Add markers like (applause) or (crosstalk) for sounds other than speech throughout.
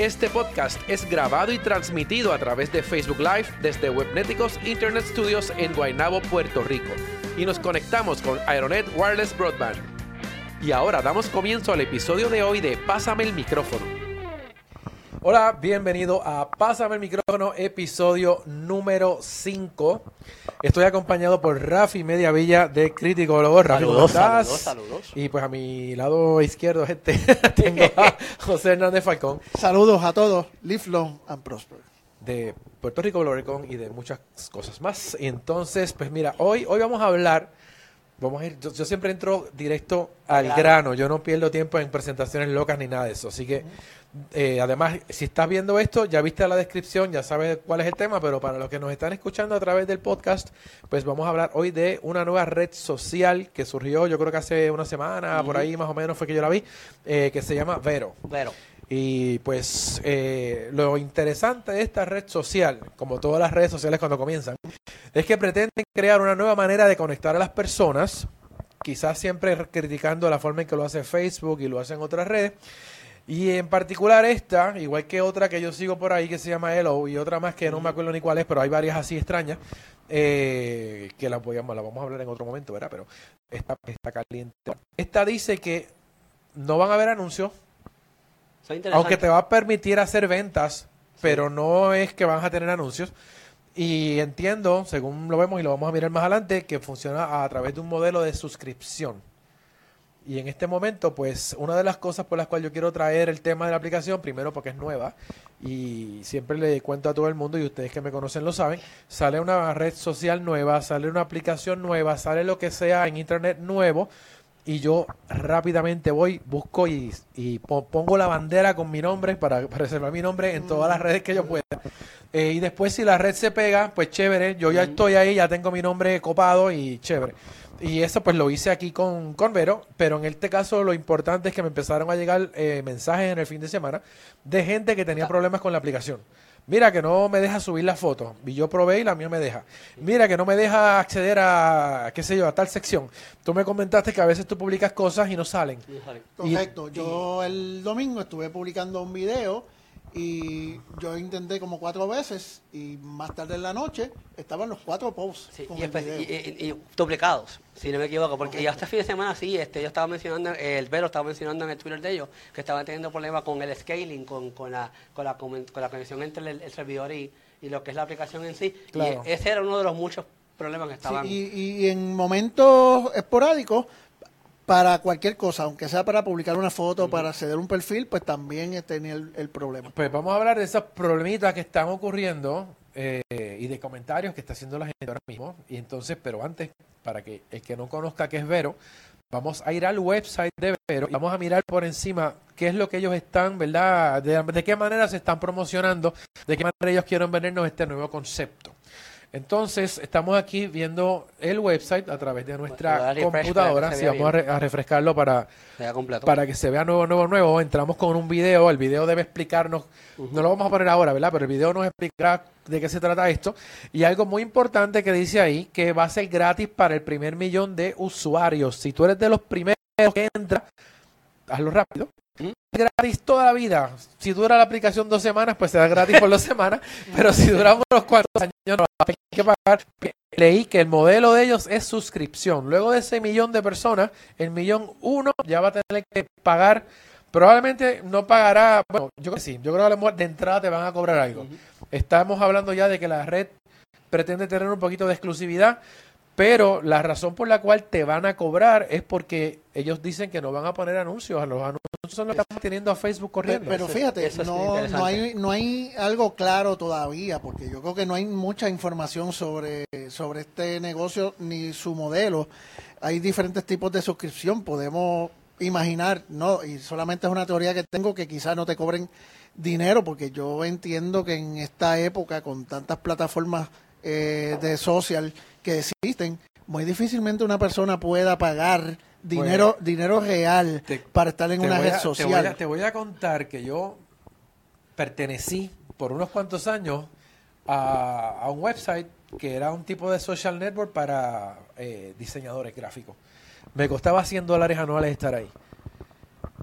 Este podcast es grabado y transmitido a través de Facebook Live desde Webneticos Internet Studios en Guaynabo, Puerto Rico. Y nos conectamos con Aeronet Wireless Broadband. Y ahora damos comienzo al episodio de hoy de Pásame el micrófono. Hola, bienvenido a Pásame el micrófono, episodio número 5. Estoy acompañado por Rafi Mediavilla de Criticólogo. Rafi, ¿cómo Saludos, estás? saludos, saludos. Y pues a mi lado izquierdo, gente, (laughs) tengo a José Hernández Falcón Saludos a todos. Live long and prosper. de Puerto Rico, Bloricon y de muchas cosas más. Y entonces, pues mira, hoy, hoy vamos a hablar, vamos a ir, yo, yo siempre entro directo al Claro. grano, yo no pierdo tiempo en presentaciones locas ni nada de eso. Así que, eh, además, si estás viendo esto, ya viste la descripción, ya sabes cuál es el tema, pero para los que nos están escuchando a través del podcast, pues vamos a hablar hoy de una nueva red social que surgió, yo creo que hace una semana, por ahí más o menos fue que yo la vi, eh, que se llama Vero. Pero, Y pues eh, lo interesante de esta red social, como todas las redes sociales cuando comienzan, es que pretenden crear una nueva manera de conectar a las personas, quizás siempre criticando la forma en que lo hace Facebook y lo hacen otras redes. Y en particular esta, igual que otra que yo sigo por ahí que se llama Hello y otra más que no me acuerdo ni cuál es, pero hay varias así extrañas, eh, que las, voy a, las vamos a hablar en otro momento, ¿verdad? Pero esta está caliente. Esta dice que no van a haber anuncios, aunque te va a permitir hacer ventas, pero no es que vas a tener anuncios. Y entiendo, según lo vemos y lo vamos a mirar más adelante, que funciona a través de un modelo de suscripción. Y en este momento, pues, una de las cosas por las cuales yo quiero traer el tema de la aplicación, primero porque es nueva, y siempre le cuento a todo el mundo, y ustedes que me conocen lo saben, sale una red social nueva, sale una aplicación nueva, sale lo que sea en internet nuevo, y yo rápidamente voy, busco y, y po- pongo la bandera con mi nombre para, para reservar mi nombre en todas las redes que yo pueda. Eh, y después si la red se pega, pues chévere, yo ya estoy ahí, ya tengo mi nombre copado y chévere. Y eso pues lo hice aquí con, con Vero, pero en este caso lo importante es que me empezaron a llegar eh, mensajes en el fin de semana de gente que tenía problemas con la aplicación. Mira que no me deja subir las fotos. Y yo probé y la mía me deja. Mira que no me deja acceder a, qué sé yo, a tal sección. Tú me comentaste que a veces tú publicas cosas y no salen. Y- Correcto. Yo el domingo estuve publicando un video y yo intenté como cuatro veces y más tarde en la noche estaban los cuatro posts Sí, y, duplicados, si no me equivoco, porque ya este fin de semana sí, este, yo estaba mencionando, el Vero estaba mencionando en el Twitter de ellos que estaban teniendo problemas con el scaling, con, con, la, con, la, con la conexión entre el, el servidor y, y lo que es la aplicación en sí. Claro. Y ese era uno de los muchos problemas que Sí, estaban. y, y en momentos esporádicos, para cualquier cosa, aunque sea para publicar una foto, para acceder a un perfil, pues también tenía el, el problema. Pues vamos a hablar de esos problemitas que están ocurriendo eh, y de comentarios que está haciendo la gente ahora mismo. Y entonces, pero antes, para que el que no conozca qué es Vero, vamos a ir al website de Vero y vamos a mirar por encima qué es lo que ellos están, ¿verdad? De, de qué manera se están promocionando, de qué manera ellos quieren vendernos este nuevo concepto. Entonces, estamos aquí viendo el website a través de nuestra computadora. Si vamos a, bien. re- a refrescarlo para, para que se vea nuevo, nuevo, nuevo, entramos con un video. El video debe explicarnos, no lo vamos a poner ahora, ¿verdad? Pero el video nos explicará de qué se trata esto. Y algo muy importante que dice ahí, que va a ser gratis para el primer millón de usuarios. Si tú eres de los primeros que entra, hazlo rápido. Gratis toda la vida. Si dura la aplicación dos semanas, pues será gratis por dos semanas. Pero si duramos unos cuantos años, no tener que pagar. Leí que el modelo de ellos es suscripción. Luego de ese millón de personas, el millón uno ya va a tener que pagar. Probablemente no pagará. Bueno, yo creo que sí. Yo creo que a lo mejor de entrada te van a cobrar algo. Estamos hablando ya de que la red pretende tener un poquito de exclusividad, pero la razón por la cual te van a cobrar es porque ellos dicen que no van a poner anuncios. Los anuncios son los que están teniendo a Facebook corriendo. Pero fíjate, eso no, no, hay, no hay algo claro todavía, porque yo creo que no hay mucha información sobre, sobre este negocio ni su modelo. Hay diferentes tipos de suscripción, podemos imaginar, no, y solamente es una teoría que tengo que quizás no te cobren dinero, porque yo entiendo que en esta época, con tantas plataformas eh, de social que existen, muy difícilmente una persona pueda pagar dinero dinero real Te- para estar en una a- red te voy social. a- Te voy, a, contar que yo pertenecí por unos cuantos años a, a un website que era un tipo de social network para eh, diseñadores gráficos. Me costaba 100 dólares anuales estar ahí.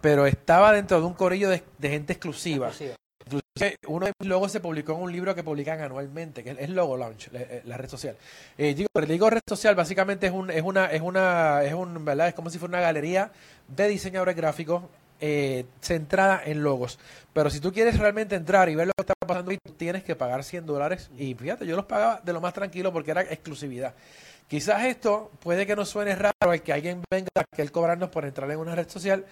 Pero estaba dentro de un corillo de, de gente exclusiva. Exclusiva. Inclusive, uno de mis logos se publicó en un libro que publican anualmente, que es Logo Launch, la, eh, la red social. Eh, digo, pero digo red social, básicamente es un, es una, es una, es un, ¿verdad? Es como si fuera una galería de diseñadores gráficos eh, centrada en logos. Pero si tú quieres realmente entrar y ver lo que está pasando tú tienes que pagar 100 dólares. Y fíjate, yo los pagaba de lo más tranquilo porque era exclusividad. Quizás esto puede que nos suene raro el que alguien venga a que él cobrarnos por entrar en una red social.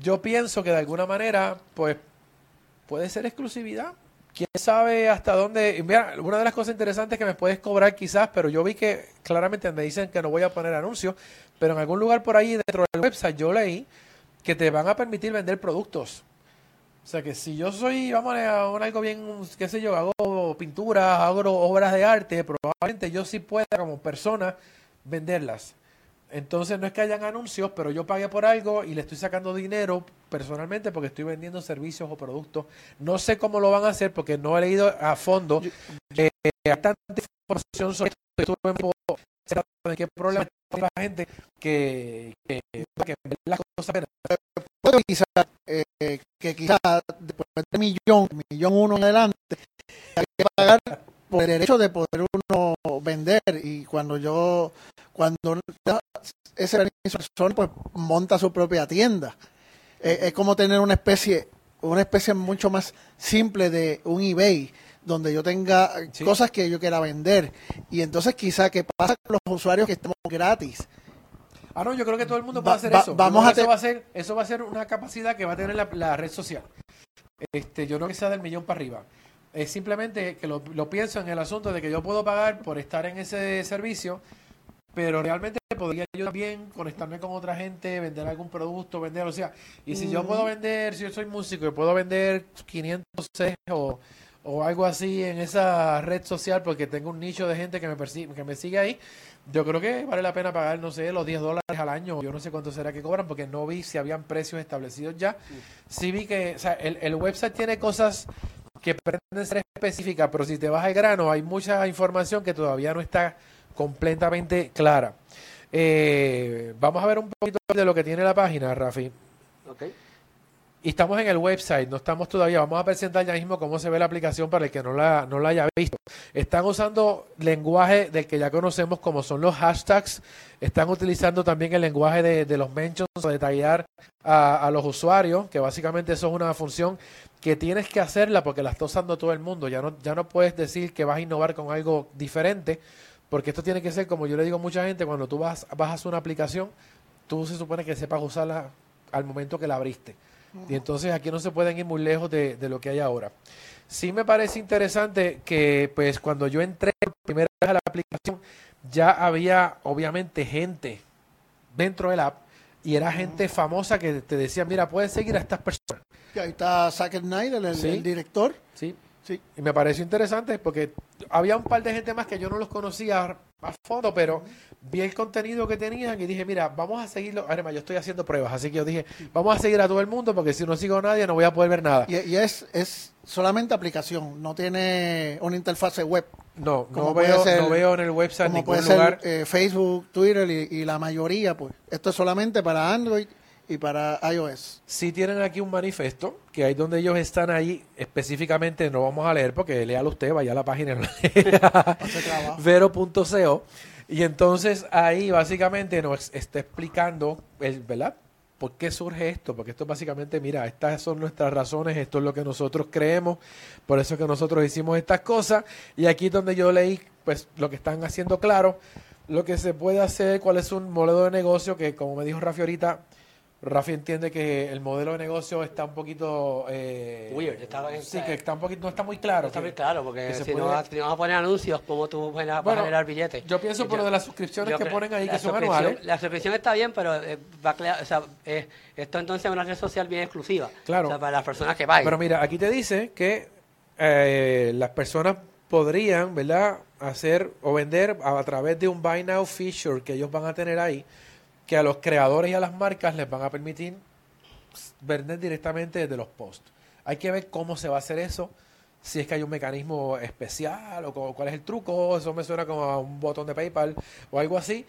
Yo pienso que de alguna manera, pues puede ser exclusividad. ¿Quién sabe hasta dónde? Mira, una de las cosas interesantes que me puedes cobrar quizás, pero yo vi que claramente me dicen que no voy a poner anuncios, pero en algún lugar por ahí dentro del website yo leí que te van a permitir vender productos. O sea que si yo soy, vamos a un algo bien, qué sé yo, hago pinturas, hago obras de arte, probablemente yo sí pueda como persona venderlas. Entonces no es que hayan anuncios, pero yo pagué por algo y le estoy sacando dinero personalmente porque estoy vendiendo servicios o productos. No sé cómo lo van a hacer porque no he leído a fondo. Eh, hay tanta información sobre esto. Estuve qué problema la gente que, que, que las cosas apenas. puedo quizá, eh, que quizá después de millón, millón uno en adelante, hay que pagar por el derecho de poder uno vender. Y cuando yo, cuando ese permiso, persona, pues monta su propia tienda. Eh, es como tener una especie, una especie mucho más simple de un eBay donde yo tenga Sí. cosas que yo quiera vender. Y entonces quizá que pasa con los usuarios que estamos gratis. Ah, no, yo creo que todo el mundo Va- puede hacer va- eso. Vamos a eso va a ser, eso va a ser una capacidad que va a tener la, la red social. Este, yo no que sea del millón para arriba. Es simplemente que lo, lo pienso en el asunto de que yo puedo pagar por estar en ese servicio, pero realmente podría yo también conectarme con otra gente, vender algún producto, vender, o sea, y si yo puedo vender, si yo soy músico y puedo vender 500 CDs o, o algo así en esa red social porque tengo un nicho de gente que me, persigue, que me sigue ahí, yo creo que vale la pena pagar, no sé, los 10 dólares al año. Yo no sé cuánto será que cobran porque no vi si habían precios establecidos ya. Sí vi que, o sea, el, el website tiene cosas que pretenden ser específicas, pero si te vas al grano, hay mucha información que todavía no está completamente clara. Eh, vamos a ver un poquito de lo que tiene la página, Rafi. Ok. Y estamos en el website, no estamos todavía. Vamos a presentar ya mismo cómo se ve la aplicación para el que no la, no la haya visto. Están usando lenguaje del que ya conocemos como son los hashtags. Están utilizando también el lenguaje de, de los mentions o de taggear a, a los usuarios, que básicamente eso es una función que tienes que hacerla porque la está usando todo el mundo. Ya no, ya no puedes decir que vas a innovar con algo diferente, porque esto tiene que ser, como yo le digo a mucha gente, cuando tú vas, bajas una aplicación, tú se supone que sepas usarla al momento que la abriste. Y entonces aquí no se pueden ir muy lejos de, de lo que hay ahora. Sí me parece interesante que pues cuando yo entré por primera vez a la aplicación ya había obviamente gente dentro del app y era gente famosa que te decía, mira, puedes seguir a estas personas. Y ahí está Zack Snyder, el, Sí. el director. ¿sí? Sí. Y me pareció interesante porque había un par de gente más que yo no los conocía a fondo, pero vi el contenido que tenían y dije, mira, vamos a seguirlo. Además, yo estoy haciendo pruebas, así que yo dije, vamos a seguir a todo el mundo porque si no sigo a nadie no voy a poder ver nada. Y, y es, es solamente aplicación, no tiene una interfase web. No, no veo, ser- no veo en el website Como ningún puede ser lugar. eh, Facebook, Twitter y, y la mayoría, pues. Esto es solamente para Android y para iOS. Si tienen aquí un manifiesto, que ahí donde ellos están ahí, específicamente no vamos a leer porque léalo usted, vaya a la página (laughs) vero.co y entonces ahí básicamente nos está explicando, el, ¿verdad? ¿Por qué surge esto? Porque esto básicamente, mira, estas son nuestras razones, esto es lo que nosotros creemos, por eso es que nosotros hicimos estas cosas y aquí es donde yo leí pues lo que están haciendo claro, lo que se puede hacer, cuál es un modelo de negocio que como me dijo Rafi ahorita, Rafi entiende que el modelo de negocio está un poquito eh, Weird, está- sí, que está un poquito, no está muy claro. Está que- muy claro, porque si, puede- no, vas- a poner anuncios, ¿cómo tú vas a, Bueno, generar billetes? Yo pienso por lo de las suscripciones que ponen ahí, que son anuales. La suscripción está bien, pero eh, va a crear- o sea, eh, esto entonces es una red social bien exclusiva. Claro. O sea, para las personas que paguen. Pero mira, aquí te dice que eh, las personas podrían, ¿verdad? hacer o vender a, a través de un Buy Now feature que ellos van a tener ahí, que a los creadores y a las marcas les van a permitir vender directamente desde los posts. Hay que ver cómo se va a hacer eso, si es que hay un mecanismo especial o cuál es el truco, eso me suena como a un botón de PayPal o algo así,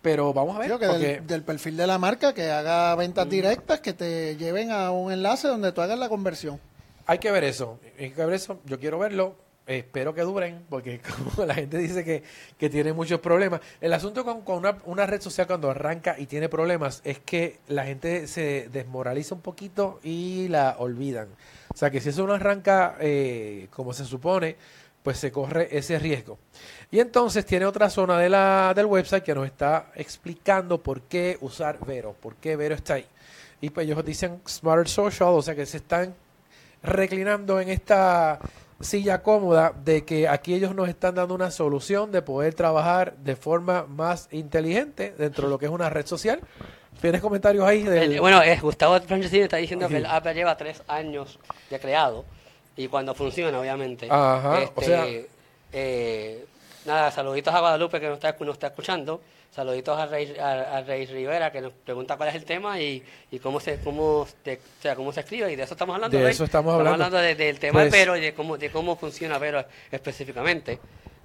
pero vamos a ver. Creo que porque- del, del perfil de la marca que haga ventas directas que te lleven a un enlace donde tú hagas la conversión. Hay que ver eso. Hay que ver eso. Yo quiero verlo. Espero que duren, porque (laughs) como la gente dice que, que tiene muchos problemas. El asunto con, con una, una red social cuando arranca y tiene problemas es que la gente se desmoraliza un poquito y la olvidan. O sea que si eso no arranca eh, como se supone, pues se corre ese riesgo. Y entonces tiene otra zona de la, del website que nos está explicando por qué usar Vero, por qué Vero está ahí. Y pues ellos dicen Smarter Social, o sea que se están reclinando en esta silla cómoda de que aquí ellos nos están dando una solución de poder trabajar de forma más inteligente dentro de lo que es una red social. ¿Tienes comentarios ahí? Del... El- bueno, es Gustavo Francisini está diciendo que el app lleva tres años de creado y cuando funciona, obviamente. Ajá, Este, o sea- eh, nada, saluditos a Guadalupe que nos está, nos está escuchando. Saluditos a Rey, a, a Rey Rivera que nos pregunta cuál es el tema y, y cómo se cómo o sea, cómo se escribe y de eso estamos hablando. De Rey. eso estamos hablando. de- del tema Pues- Vero y de cómo de cómo funciona Vero específicamente.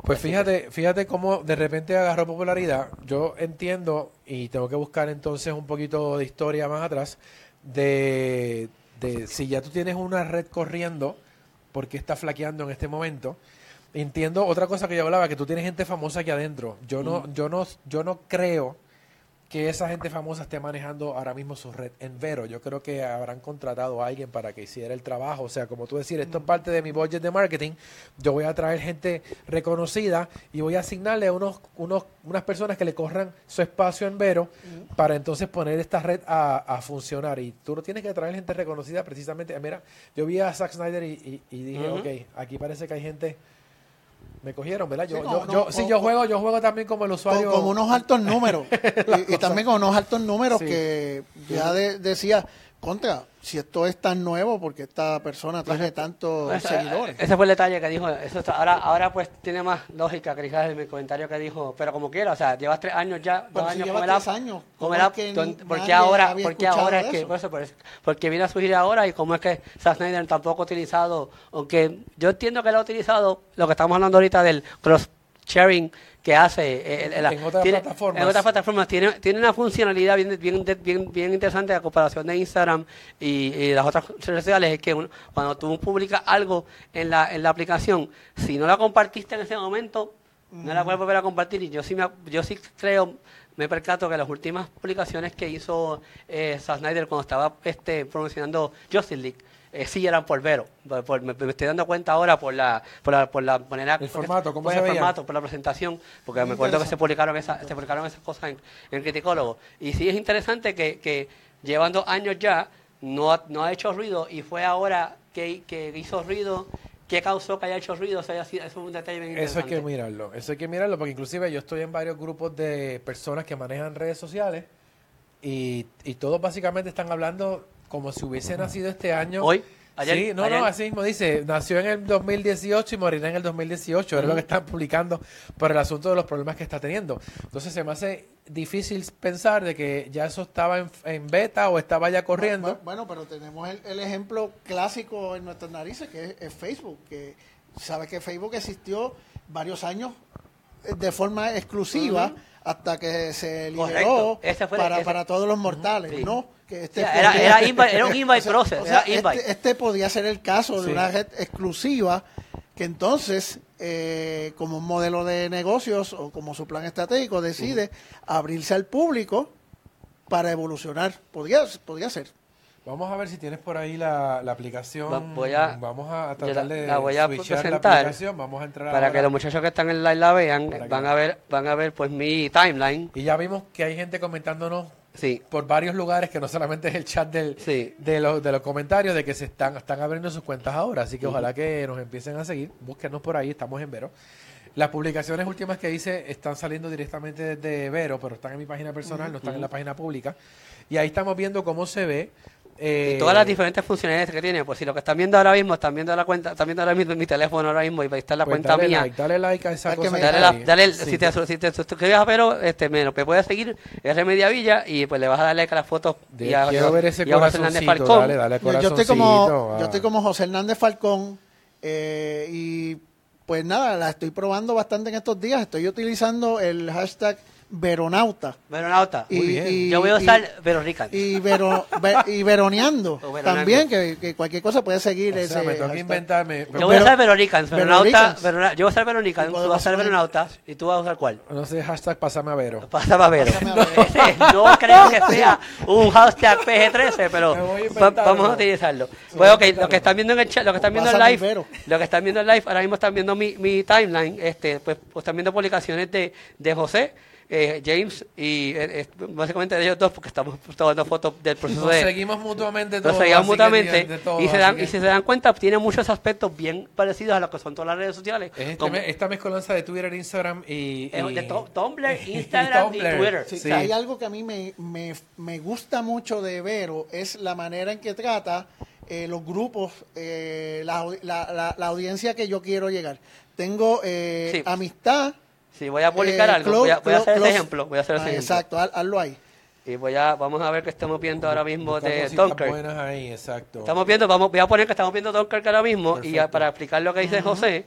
Pues fíjate, fíjate cómo de repente agarró popularidad. Yo entiendo y tengo que buscar entonces un poquito de historia más atrás de, de si ya tú tienes una red corriendo, ¿por qué está flaqueando en este momento? Entiendo otra cosa que yo hablaba, que tú tienes gente famosa aquí adentro. Yo no, yo no, yo no creo que esa gente famosa esté manejando ahora mismo su red en Vero. Yo creo que habrán contratado a alguien para que hiciera el trabajo. O sea, como tú decir, esto es parte de mi budget de marketing. Yo voy a traer gente reconocida y voy a asignarle a unos, unos, unas personas que le corran su espacio en Vero para entonces poner esta red a, a funcionar. Y tú no tienes que traer gente reconocida precisamente. Mira, yo vi a Zack Snyder y, y- y dije, Ujú. ok, aquí parece que hay gente... Me cogieron, ¿verdad? Yo, Sí, yo, yo, no- sí, yo juego, yo juego también como el Con, usuario. con unos altos números. (laughs) y, y también con unos altos números Sí. que ya de- decía, contra, si esto es tan nuevo, porque esta persona tiene tantos Ese- seguidores. Ese fue el detalle que dijo. Eso está- ahora, ahora pues tiene más lógica quizás en mi comentario que dijo, pero como quiera, o sea, llevas tres años ya, Pero dos si años con el app. años, con ¿cómo el app, que don- ni- ¿por qué nadie ahora, había por qué escuchado ahora es que, eso? por eso, por eso, porque viene a surgir ahora y cómo es que Zack Snyder tampoco ha utilizado, aunque yo entiendo que él ha utilizado lo que estamos hablando ahorita del cross sharing que hace eh, el- el- En otras tiene- plataformas. en otras plataformas tiene, tiene una funcionalidad bien, bien, bien, bien interesante a comparación de Instagram y, y las otras redes sociales, es que uno- cuando tú publicas algo en la, en la aplicación, si no la compartiste en ese momento, no la puedes volver a compartir. Y yo sí, me, yo sí creo, me percato que las últimas publicaciones que hizo eh, Zack Snyder cuando estaba este, promocionando Justice League, eh, sí eran por Vero. Por- por- me, me estoy dando cuenta ahora por la, por la, por la manera... El formato, ¿cómo se el veía? formato, por la presentación, porque me acuerdo que se publicaron, esa, se publicaron esas cosas en, en Criticólogo. Y sí es interesante que, que llevando años ya, no ha, no ha hecho ruido y fue ahora que, que hizo ruido, que causó que haya hecho ruido, o sea, eso es un detalle bien Eso hay que mirarlo, eso hay que mirarlo porque inclusive yo estoy en varios grupos de personas que manejan redes sociales y, y todos básicamente están hablando como si hubiese nacido este año. Hoy, ayer, sí, no, ayer. no, así mismo dice, nació en el 2018 y morirá en el 2018, es lo que están publicando por el asunto de los problemas que está teniendo. Entonces se me hace difícil pensar de que ya eso estaba en, en beta o estaba ya corriendo. Bueno, bueno, pero tenemos el, el ejemplo clásico en nuestras narices, que es, es Facebook, que sabe que Facebook existió varios años eh, de forma exclusiva hasta que se liberó el- para, para todos los mortales. ¿no? Que este Sí, era- podía- era un (laughs) invite O sea, process, o sea. Este, este podía ser el caso de Sí. una red exclusiva que entonces, eh, como un modelo de negocios o como su plan estratégico, decide abrirse al público para evolucionar. Podría, podría ser. Vamos a ver si tienes por ahí la, la aplicación. Va- voy a- vamos a tratar de la voy a la presentar aplicación. Vamos a entrar Para ahora. que los muchachos que están en live la vean, Para que- van a ver, van a ver pues mi timeline. Y ya vimos que hay gente comentándonos Sí, por varios lugares que no solamente es el chat del, Sí. de, los, de los comentarios de que se están, están abriendo sus cuentas ahora. Así que ojalá que nos empiecen a seguir. Búsquenos por ahí, estamos en Vero. Las publicaciones últimas que hice están saliendo directamente desde Vero, pero están en mi página personal, no están en la página pública. Y ahí estamos viendo cómo se ve Eh, Y todas las diferentes funcionalidades que tiene. Pues si lo que están viendo ahora mismo, están viendo la cuenta, están viendo ahora mismo mi teléfono ahora mismo y ahí está la pues cuenta dale mía. Like, dale like a esa cosa. Dale, la- dale el- Sí. si, te, si te suscribes a Pero, este, me, lo que puedes seguir es Remedia Villa y pues le vas a dar like a las fotos. De- y a, quiero ver ese y a José Hernández Falcón. dale, dale Yo, yo estoy como, ah. yo estoy como José Hernández Falcón eh, y pues nada, la estoy probando bastante en estos días. Estoy utilizando el hashtag Veronauta. Veronauta. Y- Muy bien. y- Yo voy a usar Veronican. Y, vero- ve- y veroneando (laughs) también, que, que cualquier cosa puede seguir O sea, ese me tengo que hashtag. inventarme. Yo voy a usar Veronicans, Veronauta. Verona- yo voy a usar Veronicans, Y tú vas a usar Veronauta y tú vas a usar cuál. No sé, hashtag pásame a Vero. Pásame a ver. Pásame a ver. Ese no creo que (laughs) sea un hashtag PG13, pero a vamos a utilizarlo. voy Pues a ok, lo que están viendo en el chat, lo que están viendo en live, Vero. lo que están viendo en live, ahora mismo están viendo mi, mi timeline, este, pues, pues están viendo publicaciones de, de José, eh, James y eh, básicamente de ellos dos porque estamos tomando fotos del proceso Nos de seguimos mutuamente nos todos. seguimos mutuamente de todo, y se dan que y si se dan cuenta tiene muchos aspectos bien parecidos a lo que son todas las redes sociales es este como- me- esta mezcolanza de Twitter, Instagram y... eh, y- de to- Tumblr, (laughs) Instagram y, Tumblr. Twitter. Sí, Sí. Hay algo que a mí me, me, me gusta mucho de Vero, es la manera en que trata eh, los grupos, eh, la, la, la- la audiencia que yo quiero llegar. Tengo eh, Sí. amistad. Si voy a publicar eh, algo, voy a, voy a hacer ese close- ejemplo. Voy a hacer ese Ah, ejemplo. exacto, haz- hazlo ahí. Y voy a, vamos a ver que estamos viendo ahora mismo de buenas ahí, exacto. Estamos viendo, vamos, voy a poner que estamos viendo Dunkirk ahora mismo y a- para explicar lo que dice José,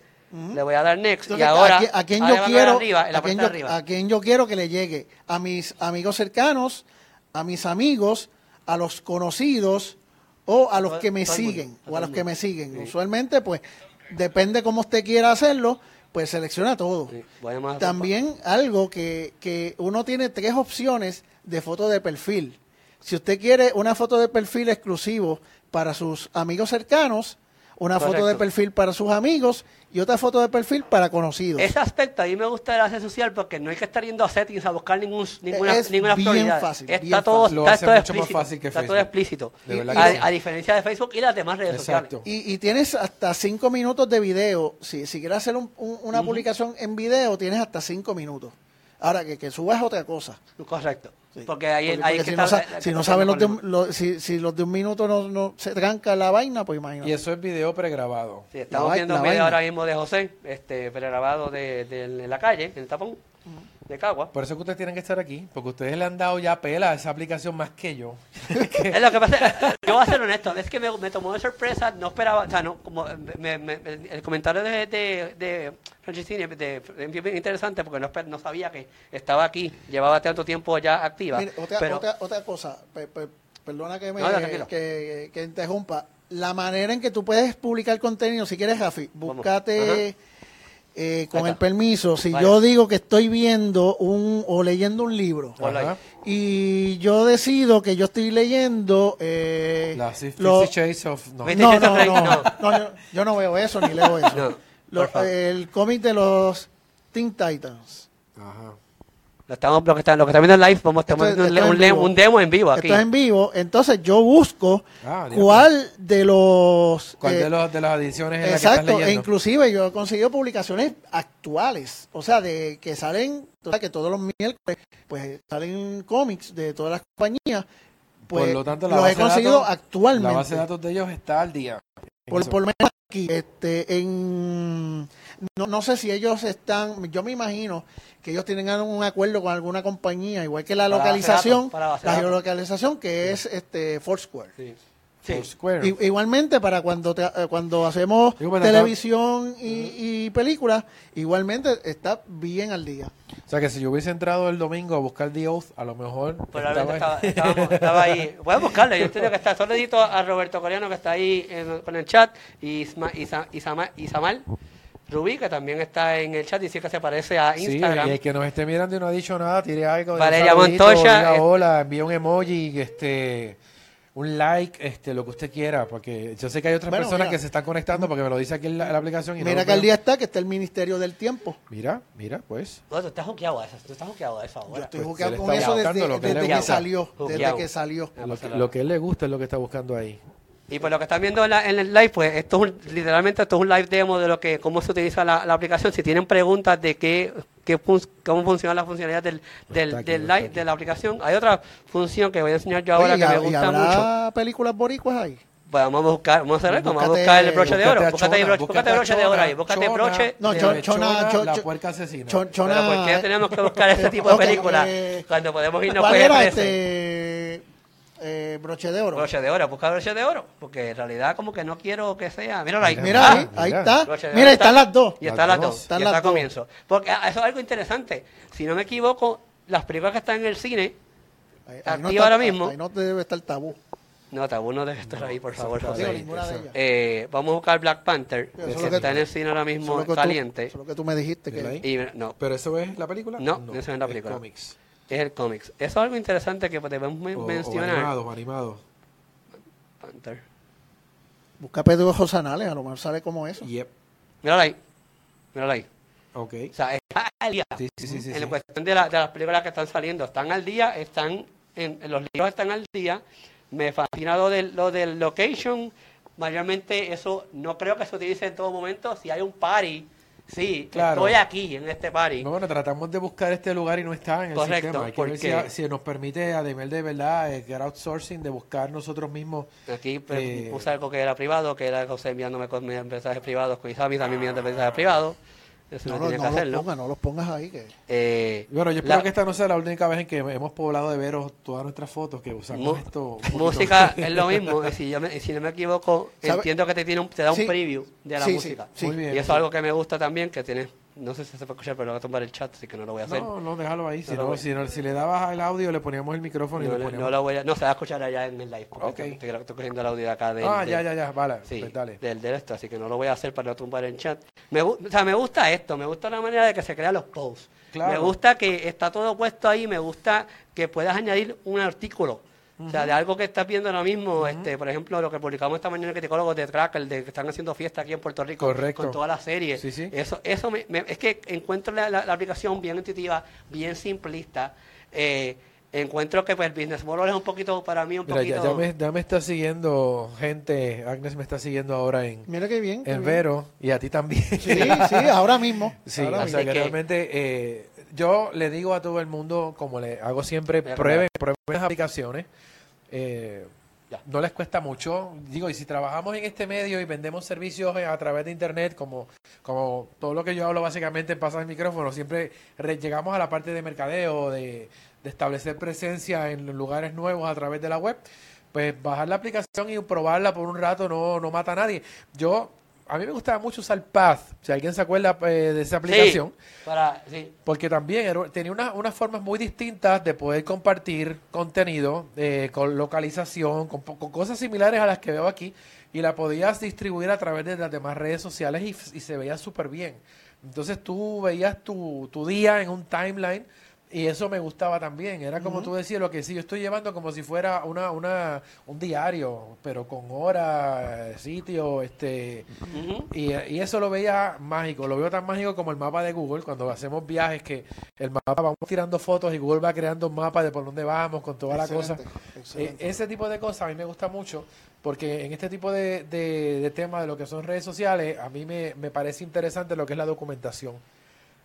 le voy a dar next. Entonces, y ahora, ¿a, qui- a quién ahora yo quiero, arriba, en la a, de yo, arriba. a quién yo quiero que le llegue? A mis amigos cercanos, a mis amigos, a los conocidos o a los que me siguen o a los que me siguen. Sí. Usualmente, pues, depende cómo usted quiera hacerlo, pues selecciona todo. Sí, También algo que, que uno tiene tres opciones de foto de perfil. Si usted quiere una foto de perfil exclusivo para sus amigos cercanos, una foto de perfil para sus amigos y otra foto de perfil para conocidos. Ese aspecto a mí me gusta de la red social porque no hay que estar yendo a settings a buscar ningún, ninguna, Es ninguna bien prioridad. fácil, Está bien todo, fácil. Está todo más explícito. fácil que está todo Facebook. explícito. De Y- A, sí. a diferencia de Facebook y las demás redes Exacto. sociales. Y, y tienes hasta cinco minutos de video. Si, si quieres hacer un- un- una publicación en video, tienes hasta cinco minutos. Ahora, que, que subas otra cosa. Correcto. Sí. Porque ahí Porque- que si, no, sa- hay si no sabes los de, un- lo- si, si los de un minuto no, no se tranca la vaina, pues imagínate. Y eso es video pregrabado. Sí, estamos La viendo la un video vaina. ahora mismo de José, este, pregrabado de, de- en la calle, en el tapón de Cagua. Por eso que ustedes tienen que estar aquí, porque ustedes le han dado ya pela a esa aplicación más que yo. (laughs) Es lo que pasa, yo voy a ser honesto, es que me, me tomó de sorpresa, no esperaba, o sea, no, como me- me- el, el comentario de, de, de de- bien interesante porque no, no sabía que estaba aquí, llevaba tanto tiempo ya activa. Mire, otra, pero, otra, otra cosa, pe- pe- perdona que me No, que, que interrumpa. La manera en que tú puedes publicar contenido, si quieres, Rafi, Vamos. Eh, con el permiso. Si Vaya. yo digo que estoy viendo un o leyendo un libro. Ajá. y yo decido que yo estoy leyendo eh, Fifty lo- of... No. No, no, yo, yo no veo eso ni leo eso. (laughs) No, Lo- el cómic de los Teen Titans. Ajá. Lo, estamos, lo, que están, lo que están viendo en live, vamos, estamos Esto- viendo esto un, demo en vivo aquí. Esto es en vivo, entonces yo busco Ah, cuál de los... ¿Cuál eh, de, los, de las ediciones en la que Exacto, estás e inclusive yo he conseguido publicaciones actuales, o sea, de que salen, o sea, que todos los miércoles, pues salen cómics de todas las compañías, pues Por lo tanto, la los he conseguido datos- actualmente. La base de datos de ellos está al día. por, por lo menos aquí, este, en, no, no sé si ellos están, yo me imagino que ellos tienen un acuerdo con alguna compañía, igual que la Para localización, datos, la geolocalización que es este Foursquare. Sí. Sí. I- igualmente para cuando te- eh, cuando hacemos Digo, televisión y, y películas, igualmente está bien al día. O sea que si yo hubiese entrado el domingo a buscar The Oath, a lo mejor Probablemente estaba- estaba, estábamos- estaba ahí. (laughs) Puedes buscarle, yo entiendo que está. Solo edito a Roberto Coreano que está ahí en- con el chat y Isma, Isa- Isama- Isamal Rubí que también está en el chat y dice que se parece a Sí, Instagram. y el que nos esté mirando y no ha dicho nada, tire algo. Valeria Montoya, diga eh. hola, envíe un emoji, este, un like, este, lo que usted quiera, porque yo sé que hay otras Bueno, personas mira. que se están conectando porque me lo dice aquí en la, en la aplicación. Y Mira que al día está que está el Ministerio del Tiempo. Mira, mira, pues. No, tú estás juqueado a eso, tú estás juqueado a eso Yo ahora. estoy pues, él con eso desde, lo que desde salió. Desde que salió. Lo que, lo él le gusta es lo que está buscando ahí. Y por lo que están viendo en, la- en el live, pues esto es un- literalmente esto es un live demo de lo que cómo se utiliza la, la aplicación. Si tienen preguntas de qué qué fun- cómo funciona la funcionalidad del, del, aquí, del aquí. de la aplicación. Hay otra función que voy a enseñar yo ahora Oye, que ¿y me ha- ¿Y gusta mucho. habrá películas boricuas ahí? Pues vamos a buscar, vamos a hacer esto, vamos a buscar el broche de oro. Búscate, Chona, broche, búscate broche de oro Chona, ahí, búscate Chona, broche. No, de Chon- oro. Chona, Chon- la puerca asesina. Chon- Chona- Pero ¿por qué tenemos que buscar ese tipo de películas eh, cuando podemos irnos ¿Cuál por era G13? este eh, broche de oro? Broche de oro, busca broche de oro, porque en realidad como que no quiero que sea. Míralo ahí. Mira, Ah, ahí, ahí está. Mira, está- están las dos. Y están Las dos. Están y las está dos. comienzo. Porque ah, eso es algo interesante. Si no me equivoco, las películas que están en el cine, Ahí, Activa ahora mismo. Ahí no debe estar tabú. no, Tabú no debe estar ahí, por favor. Eh, vamos a buscar Black Panther, Eso que es está en el cine ahora Eso mismo tú- caliente. eso es lo que tú me dijiste. Que, Y no, ¿Pero eso es la película? No, eso no es la película. cómics. Es el cómics. Eso es algo interesante que debemos men- O, o mencionar. animados, animados. Panther. busca Pedro Ojos Anales, a lo mejor sale como eso. Yep. Míralo ahí. Míralo ahí. Ok. O sea, está al día. Sí, sí, sí. sí, en sí. cuestión de, la- de las películas que están saliendo, están al día, están en, en los libros están al día. Me fascina lo del, lo del location. Mayormente eso no creo que se utilice en todo momento. Si hay un party, sí, Claro. estoy aquí en este party. No, bueno, tratamos de buscar este lugar y no está en el Correcto, sistema. Hay que ver si, porque- si nos permite a nivel de verdad, eh, get outsourcing, de buscar nosotros mismos. Aquí pues, Eh, puse algo que era privado, que era José enviándome con mis mensajes privados, con Isami también enviando mensajes privados. Eso no, No, que los hacerlo. pongas, no los pongas ahí. Que... Eh, Bueno, yo espero la- que esta no sea la única vez en que hemos poblado de veros todas nuestras fotos, que usamos esto. música es lo mismo. y Si, yo me- si no me equivoco, ¿Sabe? entiendo que te, tiene un- te da un preview de la Sí, música. sí. Muy bien. Y eso es algo que me gusta también, que tiene, no sé si se puede escuchar, pero voy a tomar el chat, así que no lo voy a hacer. No, no, déjalo ahí. Si, No lo si, no- si le dabas al audio, le poníamos el micrófono y No, le no, lo voy a, no, se va a escuchar allá en el live. Ok. estoy, estoy- cogiendo el audio de acá del, ah, del- ya, ya, ya. Vale, Sí, pues dale. del, del esto, así que no lo voy a hacer para no tumbar el chat. Me, o sea, me gusta esto, me gusta la manera de que se crean los posts. Claro. Me gusta que está todo puesto ahí, me gusta que puedas añadir un artículo. O sea, de algo que estás viendo ahora mismo, este, por ejemplo, lo que publicamos esta mañana en Criticólogos de Crackle, de que están haciendo fiesta aquí en Puerto Rico Correcto. con toda la serie. Sí, sí. Eso, eso me- me- es que encuentro la, la- la aplicación bien intuitiva, bien simplista. Eh, encuentro que pues, el business model es un poquito, para mí, un Mira, poquito... ya me, ya me está siguiendo gente. Agnes me está siguiendo ahora en, Mira qué bien. qué en bien. Vero y a ti también. Sí, sí, ahora mismo. (laughs) Sí, ahora o mismo. sea que que- realmente eh, yo le digo a todo el mundo, como le hago siempre, prueben, prueben las aplicaciones. Eh, Ya. no les cuesta mucho. Digo, y si trabajamos en este medio y vendemos servicios a través de internet, como, como todo lo que yo hablo básicamente en pasar el micrófono, siempre re- llegamos a la parte de mercadeo, de, de establecer presencia en lugares nuevos a través de la web. Pues bajar la aplicación y probarla por un rato no, no mata a nadie. Yo, a mí me gustaba mucho usar Path. Si alguien se acuerda eh, de esa aplicación. Para, sí. Porque también era- tenía una- unas formas muy distintas de poder compartir contenido, eh, con localización, con, con cosas similares a las que veo aquí, y la podías distribuir a través de las demás redes sociales y, y se veía súper bien. Entonces tú veías tu, tu día en un timeline y eso me gustaba también. Era como tú decías, lo que sí, yo estoy llevando como si fuera una, una, un diario, pero con hora, eh, sitio, este... Y, y eso lo veía mágico, lo veo tan mágico como el mapa de Google, cuando hacemos viajes que el mapa vamos tirando fotos y Google va creando un mapa de por dónde vamos, con toda la cosa. Excelente, Eh, excelente. ese tipo de cosas a mí me gusta mucho, porque en este tipo de, de, de temas de lo que son redes sociales, a mí me, me parece interesante lo que es la documentación.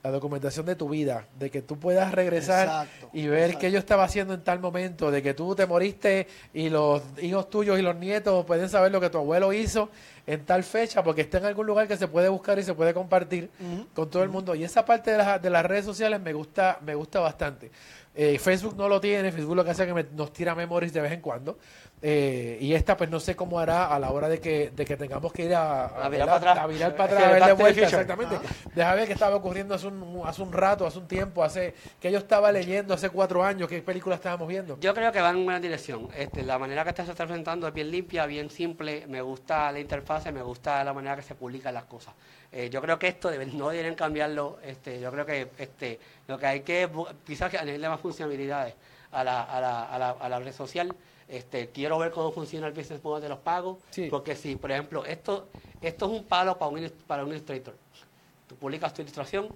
La documentación de tu vida, de que tú puedas regresar Exacto, y ver exacto. qué yo estaba haciendo en tal momento, de que tú te moriste y los hijos tuyos y los nietos pueden saber lo que tu abuelo hizo en tal fecha, porque está en algún lugar que se puede buscar y se puede compartir con todo el mundo. Y esa parte de, las- de las redes sociales me gusta, me gusta bastante. Eh, Facebook no lo tiene, Facebook lo que hace es que me- nos tira memories de vez en cuando. Eh, y esta pues no sé cómo hará a la hora de que, de que tengamos que ir a, A virar para atrás. a virar para Sí, atrás, a ver de vuelta, exactamente. Deja ver qué estaba ocurriendo hace un, hace un rato, hace un tiempo, hace que yo estaba leyendo hace cuatro años, qué película estábamos viendo. Yo creo que van en buena dirección. Este, la manera que esta se está presentando es bien limpia, bien simple. Me gusta la interfase, me gusta la manera que se publican las cosas. Eh, yo creo que esto debe- no deberían cambiarlo. Este, yo creo que este, lo que hay que quizás añadirle más funcionalidades a la, a la, a la, a la red social. Este, quiero ver cómo funciona el business model de los pagos. Sí. Porque si, por ejemplo, esto, esto es un palo para un, para un illustrator. Tú publicas tu ilustración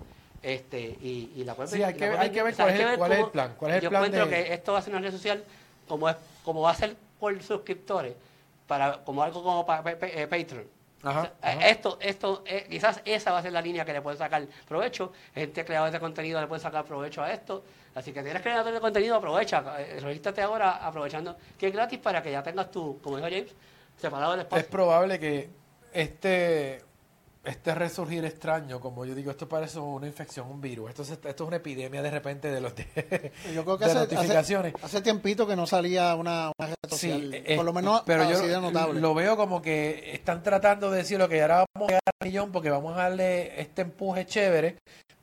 este, y, y la puedes Sí, hay que ver- puedes hay que ver o sea, cuál hay es ver cuál es el plan, cuál es el yo plan encuentro de- que esto va a ser una red social como es como va a ser por suscriptores para como algo como para Patreon Ajá, O sea, eh, ajá. Esto, esto, eh, quizás esa va a ser la línea que le puede sacar provecho. Gente creador de contenido le puede sacar provecho a esto. Así que tienes creador de contenido, aprovecha. eh, regístrate ahora aprovechando que es gratis para que ya tengas tu, como dijo James, separado el Es espacio. probable que este, este resurgir extraño, como yo digo, esto parece una infección, un virus. Esto es, esto es una epidemia de repente de los de, (laughs) Yo creo que de hace, notificaciones. hace tiempito que no salía una, una red social, Sí, eh, por lo menos pero yo notable. lo veo como que están tratando de decir lo que ahora vamos a llegar al millón porque vamos a darle este empuje chévere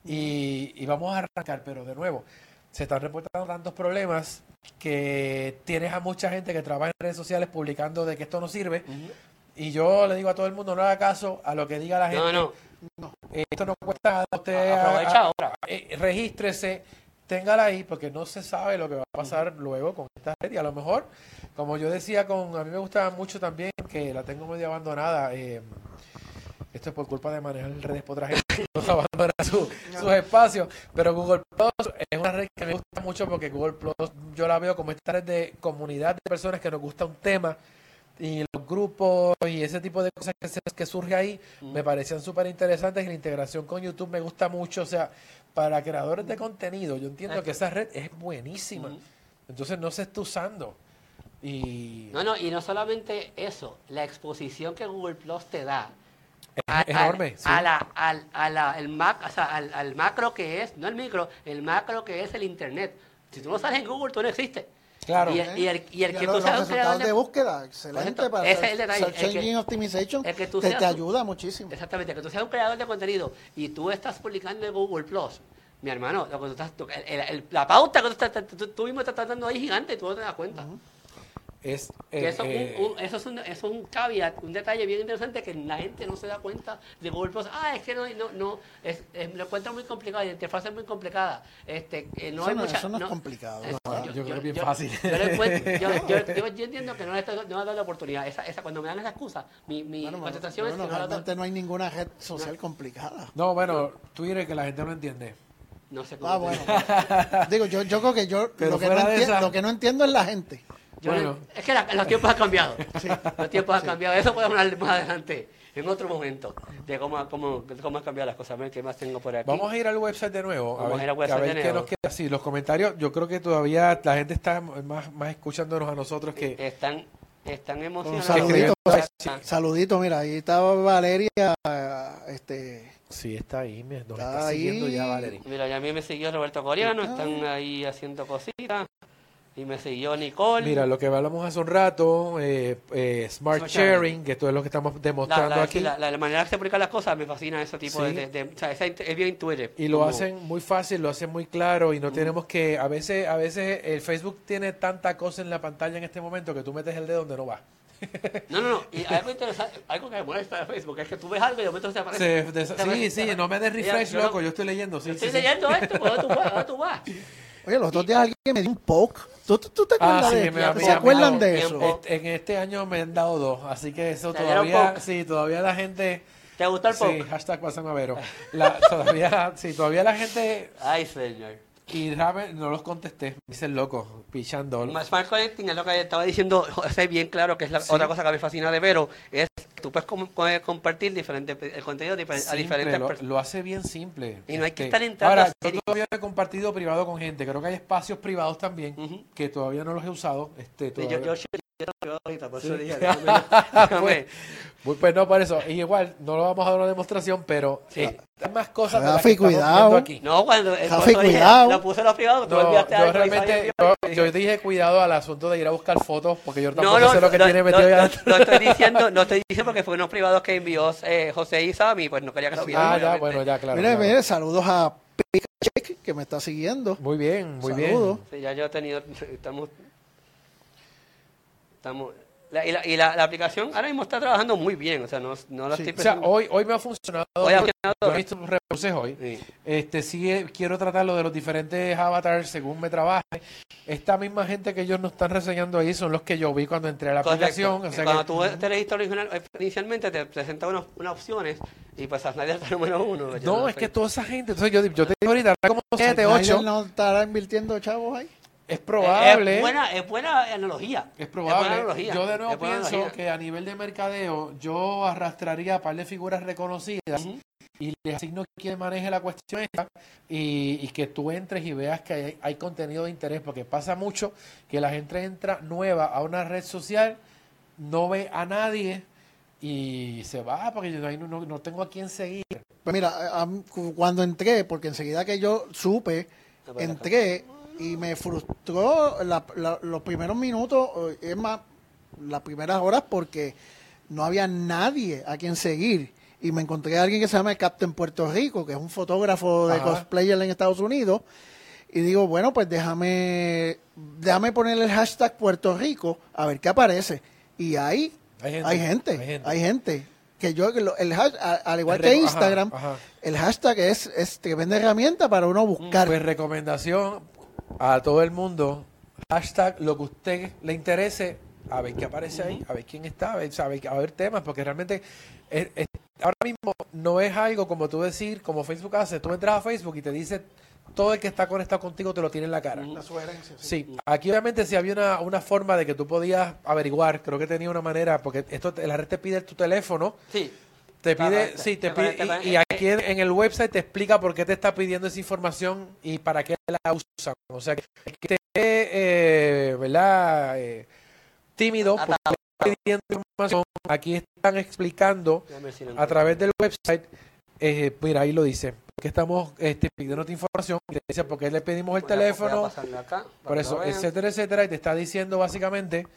y, y vamos a arrancar, pero de nuevo, se están reportando tantos problemas que tienes a mucha gente que trabaja en redes sociales publicando de que esto no sirve y yo le digo a todo el mundo no haga caso a lo que diga la gente. No, no, Eh, Esto no cuesta nada, usted aprovecha a- ahora. eh, regístrese, téngala ahí, porque no se sabe lo que va a pasar luego con esta red. Y a lo mejor, como yo decía, con a mí me gusta mucho también, que la tengo medio abandonada. eh, esto es por culpa de manejar redes por otra gente, no abandona su- sus espacios. Pero Google Plus es una red que me gusta mucho porque Google Plus yo la veo como esta red de comunidad de personas que nos gusta un tema y los grupos y ese tipo de cosas que, se- que surge ahí me parecían súper interesantes y la integración con YouTube me gusta mucho. O sea, para creadores de contenido, yo entiendo que esa red es buenísima. Entonces no se está usando. Y No, no, y no solamente eso, la exposición que Google Plus te da. Es enorme, sí. A la, al, a la- el mac, o sea, al, al macro que es, no el micro, el macro que es el Internet. Si tú no sales en Google, tú no existes. Claro. Y el, y el, y el Y que los, tú seas los un creador resultados de búsqueda, excelente para Ese es search- el detalle, Search el que- Engine Optimization, el que tú te, seas te un- ayuda muchísimo. Exactamente, que tú seas un creador de contenido y tú estás publicando en Google Plus. Mi hermano, lo que tú estás, tú- el- el- el- la pauta que tú, estás, tú, tú mismo estás tratando ahí gigante y tú no te das cuenta. Es, Que eh, eso, eh, un- un- eso es un, eso es un caveat, un detalle bien interesante que la gente no se da cuenta de Google Plus. Ah, es que no, no, no es, es- lo encuentro muy complicado, la interfaz es muy complicada. Este, eh, no Eso hay no- mucha, eso no es complicado. es- No, yo creo que es bien yo- fácil. Yo, le encuentro- yo- (laughs) yo- yo- yo entiendo que no le estoy- no me ha dado la oportunidad. Esa, esa, cuando me dan esa excusa, mi, mi Bueno, contestación bueno, es que no, realmente no hay ninguna red social complicada. no, bueno, Twitter que la gente no entiende. no sé cómo. Ah, bueno. Digo, yo, yo creo que yo Pero lo que, no fuera de enti- esa- lo que no entiendo es la gente. Yo no- Bueno. es que la- los tiempos han cambiado. Los tiempos han cambiado. Eso podemos hablar más adelante, en otro momento, de cómo, cómo, cómo han cambiado las cosas. A ver qué más tengo por aquí. Vamos a ir al website de nuevo. Vamos a ver, ir al website ver de qué nuevo. nos queda. Sí, los comentarios, yo creo que todavía la gente está más, más escuchándonos a nosotros que... Están, están emocionados. saludito, escribiendo- saludito, mira, ahí estaba Valeria, este, Sí, está ahí, nos Está está, ahí. siguiendo ya Valerie. Mira, ya a mí me siguió Roberto Coriano, están ahí haciendo cositas. Y me siguió Nicole. Mira, lo que hablamos hace un rato, eh, eh, Smart Smart Sharing, sharing. que esto es lo que estamos la, demostrando la- aquí. sí, la- la- la manera que se publican las cosas me fascina ese tipo Sí. de, de- de- o sea, int- es bien intuitive. Y lo Como- hacen muy fácil, lo hacen muy claro y no tenemos que, a veces, a veces el Facebook tiene tanta cosa en la pantalla en este momento que tú metes el dedo donde no va. (laughs) No, no, no. Y algo interesante, algo que me molesta de Facebook es que tú ves algo y de momento se aparece. Se- de- Se sí, aparece- sí, no me des Mira, refresh, yo no- loco, yo estoy leyendo. Sí, Yo estoy sí, sí. leyendo esto, ¿por dónde tú vas? ¿A dónde tú vas? oye, los otros días alguien me dio un poke. ¿Tú, tú, tú te Ah, acuerdas sí, de me- ¿Se me- acuerdan me- de eso? Este- en este año me han dado dos, así que eso Te todavía, sí, todavía la gente, ¿Te gustó el sí, poke? hashtag pásame a Vero. La, todavía, sí, todavía la gente, Ay, señor. y Raven, no los contesté, me hice el loco, pichando. Smart Connecting es lo que estaba diciendo José bien claro, que es la Sí. otra cosa que me fascina de Vero, es tú puedes com- puedes compartir diferentes, el contenido a diferentes lo, personas. lo hace bien simple. Y no hay que Este, estar entrando Ahora, a yo todavía he compartido privado con gente. Creo que hay espacios privados también que todavía no los he usado. Este, todavía- yo, yo, yo, ahorita, por eso Sí. dije, déjame- déjame- Pues, Muy- pues no, por eso. Y igual, no lo vamos a dar una demostración, pero Sí. eh, hay más cosas de las que cuidado. aquí. No, cuando el Jafi, cuando dije, cuidado. lo puse en los privados, tú No, enviaste yo algo y realmente, yo, yo dije cuidado al asunto de ir a buscar fotos, porque yo No, tampoco no, sé lo que no, tiene no, metido ahí no, no estoy (laughs) diciendo, no estoy diciendo porque fue unos privados que envió eh, José y Sammy, pues no quería que lo vieran. Ah, ya, bueno, ya, claro. mire, claro. mire, saludos a Pikachu que me está siguiendo. Muy bien, muy Saludos. bien. Sí, ya yo he tenido, estamos, estamos, la- y, la, y la, la aplicación ahora mismo está trabajando muy bien, o sea, no, no la Sí. estoy O sea, pensando- hoy, hoy me ha funcionado. Hoy ha Yo funcionado. he visto rebuses hoy. Sí. Este, sí, eh, quiero tratar lo de los diferentes avatars según me trabaje. Esta misma gente que ellos nos están reseñando ahí son los que yo vi cuando entré a la Correcto. aplicación. O sea Cuando que- tú te registras original, eh, inicialmente te presenta unas opciones y pues a nadie el número uno. yo no, es que toda esa gente, entonces yo, yo te digo ahorita, como 7, Snyder 8. no estará invirtiendo chavos ahí? Es probable. Es buena, es buena analogía. Es probable. buena analogía. Yo de nuevo pienso analogía. que a nivel de mercadeo yo arrastraría a par de figuras reconocidas y les asigno quien maneje la cuestión esta y, y que tú entres y veas que hay, hay contenido de interés, porque pasa mucho que la gente entra nueva a una red social, no ve a nadie y se va porque yo ahí no, no- no tengo a quién seguir. Pues mira, cuando entré, porque enseguida que yo supe, entré y me frustró la- la- los primeros minutos, eh, es más, las primeras horas, porque no había nadie a quien seguir. Y me encontré a alguien que se llama el Captain Puerto Rico, que es un fotógrafo de Ajá. cosplayer en Estados Unidos. Y digo, bueno, pues déjame, déjame poner el hashtag Puerto Rico a ver qué aparece. Y ahí Hay gente, hay gente, hay gente. hay gente. Que yo, el a- al igual El que ajá, Instagram, ajá. el hashtag es, es tremenda herramienta para uno buscar. Pues recomendación a todo el mundo, hashtag lo que usted le interese, a ver qué aparece ahí, a ver quién está, a ver, a ver, a ver temas, porque realmente es- es- ahora mismo no es algo como tú decir, como Facebook hace, tú entras a Facebook y te dice todo el que está conectado contigo te lo tiene en la cara. La sugerencia, sí. Sí, aquí obviamente si había una, una forma de que tú podías averiguar, creo que tenía una manera, porque esto la red te pide tu teléfono, Sí. Te pide, te- sí, te te pide, te y, aquí en, el website te explica por qué te está pidiendo esa información y para qué la usan. O sea, que esté, eh, ¿verdad? Eh, tímido, porque está pidiendo información, aquí están explicando si a través del website, eh, mira, ahí lo dice, que estamos este, pidiendo información, y te dice por qué le pedimos el teléfono, acá por eso, etcétera, etcétera, y te está diciendo básicamente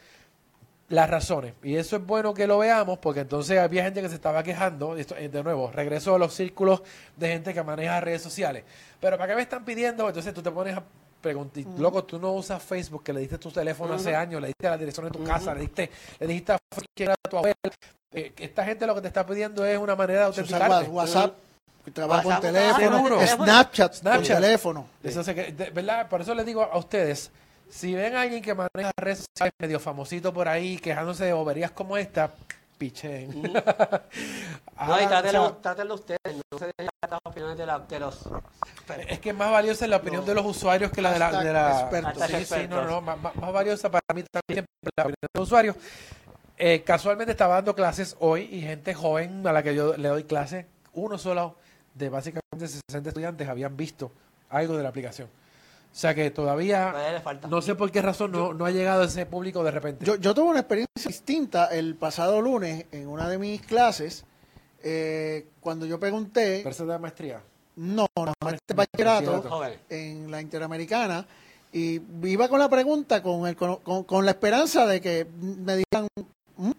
las razones. Y eso es bueno que lo veamos, porque entonces había gente que se estaba quejando, y esto, eh, de nuevo, regreso a los círculos de gente que maneja redes sociales. Pero ¿para qué me están pidiendo? Entonces tú te pones a preguntar, loco, tú no usas Facebook, que le diste tu teléfono hace años, le diste la dirección de tu casa, le diste, le dijiste a quién era tu abuela. Eh, esta gente lo que te está pidiendo es una manera de autenticarte. WhatsApp, trabajo con WhatsApp, teléfono. Snapchat, Snapchat. con teléfono. Eso se de- ¿verdad? Por eso les digo a ustedes, si ven a alguien que maneja redes sociales medio famosito por ahí, quejándose de boberías como esta, pichen. (laughs) No, y Ah, ustedes, no se dejen las opiniones de, la, de los... es que es más valiosa la opinión de los usuarios que la de la... De la expertos. sí, sí, no, no, más, más- valiosa para mí también la opinión de los usuarios. Eh, casualmente estaba dando clases hoy y gente joven a la que yo le doy clases, uno solo de básicamente 60 estudiantes habían visto algo de la aplicación. O sea que todavía... Todavía le falta. No sé por qué razón no, no ha llegado ese público de repente. Yo, yo tuve una experiencia distinta el pasado lunes en una de mis clases, eh, cuando yo pregunté, Tercera de maestría. no, no, este bachillerato. en la Interamericana, y iba con la pregunta, con, el, con, con- con la esperanza de que me digan, "¿Mm?".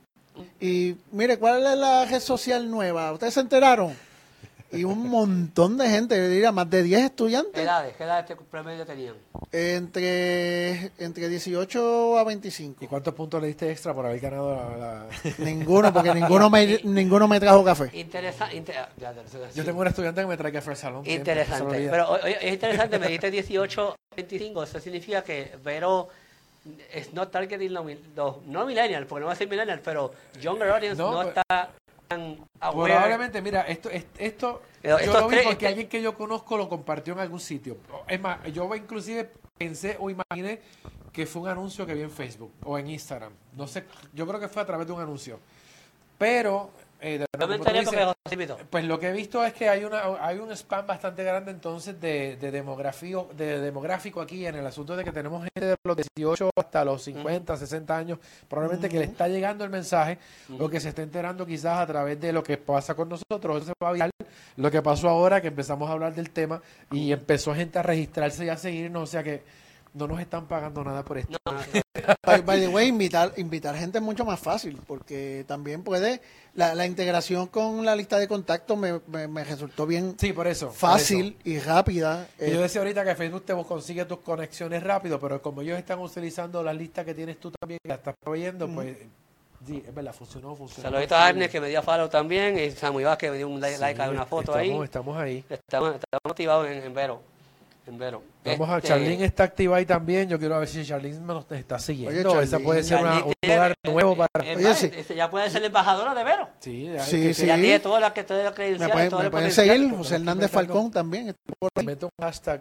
y mire, ¿cuál es la red social nueva? ¿Ustedes se enteraron? Y un montón de gente, yo diría más de 10 estudiantes, edades? ¿Qué edades este promedio tenían? entre, entre 18 a 25. ¿Y cuántos puntos le diste extra por haber ganado la... la- (laughs) Ninguno, porque ninguno me, (laughs) ninguno me trajo café. Interesante. Yo tengo un estudiante que me trae café al salón. Interesante. Pero oye, es interesante, me dijiste 18, 25. Eso significa que Vero es not targeting los, no millennials, porque no va a ser millennials, pero younger audience No, no, está Probablemente, mira, esto, es- esto yo estos lo vi tres- porque este- alguien que yo conozco lo compartió en algún sitio. Es más, yo inclusive pensé o imaginé que fue un anuncio que vi en Facebook o en Instagram. No sé, yo creo que fue a través de un anuncio. Pero, eh, de dices, José. Pues lo que he visto es que hay una hay un spam bastante grande entonces de, de demografío de demográfico aquí en el asunto de que tenemos gente de los 18 hasta los 50, 60 años, probablemente que le está llegando el mensaje o que se está enterando quizás a través de lo que pasa con nosotros. Eso se va a virar. Lo que pasó ahora que empezamos a hablar del tema y empezó gente a registrarse y a seguirnos, o sea que no nos están pagando nada por esto. No, no, (laughs) By, by the way, invitar, invitar gente es mucho más fácil, porque también puede, la, la integración con la lista de contactos me, me- me resultó bien Sí, por eso. por fácil y rápida. Y yo Eh, decía ahorita que Facebook te consigue tus conexiones rápido, pero como ellos están utilizando la lista que tienes tú también, que la estás proveyendo, pues sí, es verdad, funcionó, funcionó. Saluditos a Arnes que me dio follow también y Samuel Vázquez que me dio un like, Sí, like a una foto estamos, ahí. Estamos ahí. Estamos, estamos motivados en, en Vero. Vamos a Este, Charlene está activa ahí también. Yo quiero ver si Charlene nos está siguiendo. Oye, Esa puede ser una- un tiene- lugar eh, nuevo para. eh, Oye, sí. este, Ya puede ser embajadora de Vero. Sí, ya- Sí, que- sí. que Ya tiene todas las que todas las me pueden, todo me pueden seguir, José Hernández Falcón también. Mete un hashtag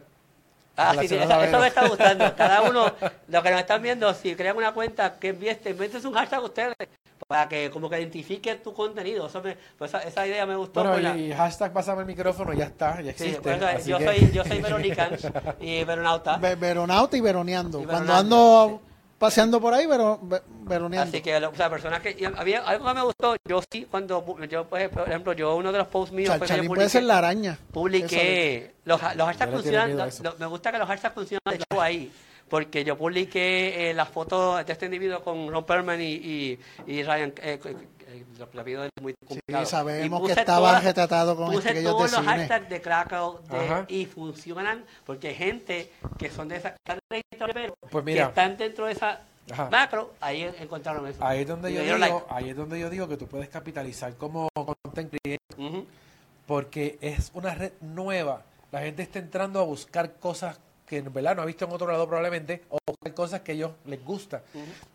Ah, sí, eso, a eso me está gustando. (laughs) Cada uno, los que nos están viendo, si crean una cuenta, que invierten, inventen un hashtag ustedes para que como que identifiquen tu contenido. Eso me, pues esa, esa idea me gustó. Bueno, y hashtag pásame el micrófono, ya está, ya sí, existe. por eso, así yo, que- soy, yo soy Veronicans (laughs) y Veronauta. Ve- Veronauta y veroneando. Y Cuando ando paseando por ahí, vero- ve- veroneando. Así que, o sea, personas que... había algo que me gustó, yo sí, cuando... yo pues, Por ejemplo, yo uno de los posts míos... fue que puede ser la araña. publiqué los, los hashtags funcionan lo- me gusta que los hashtags funcionan de ahí porque yo publiqué eh, las fotos de este individuo con Ron Perlman y, y, y Ryan eh, eh, eh, muy complicado Sí, sabemos Y puse que estaba todas- retratado con puse estrellas de todos los cine. hashtags de Krakow de- y funcionan porque hay gente que son de esa están registrados, pero Pues que están dentro de esa Ajá. macro ahí encontraron eso Ahí es donde Y yo digo, ahí es donde yo digo que tú puedes capitalizar como content creator porque es una red nueva. La gente está entrando a buscar cosas que en verdad no ha visto en otro lado probablemente o cosas que a ellos les gusta.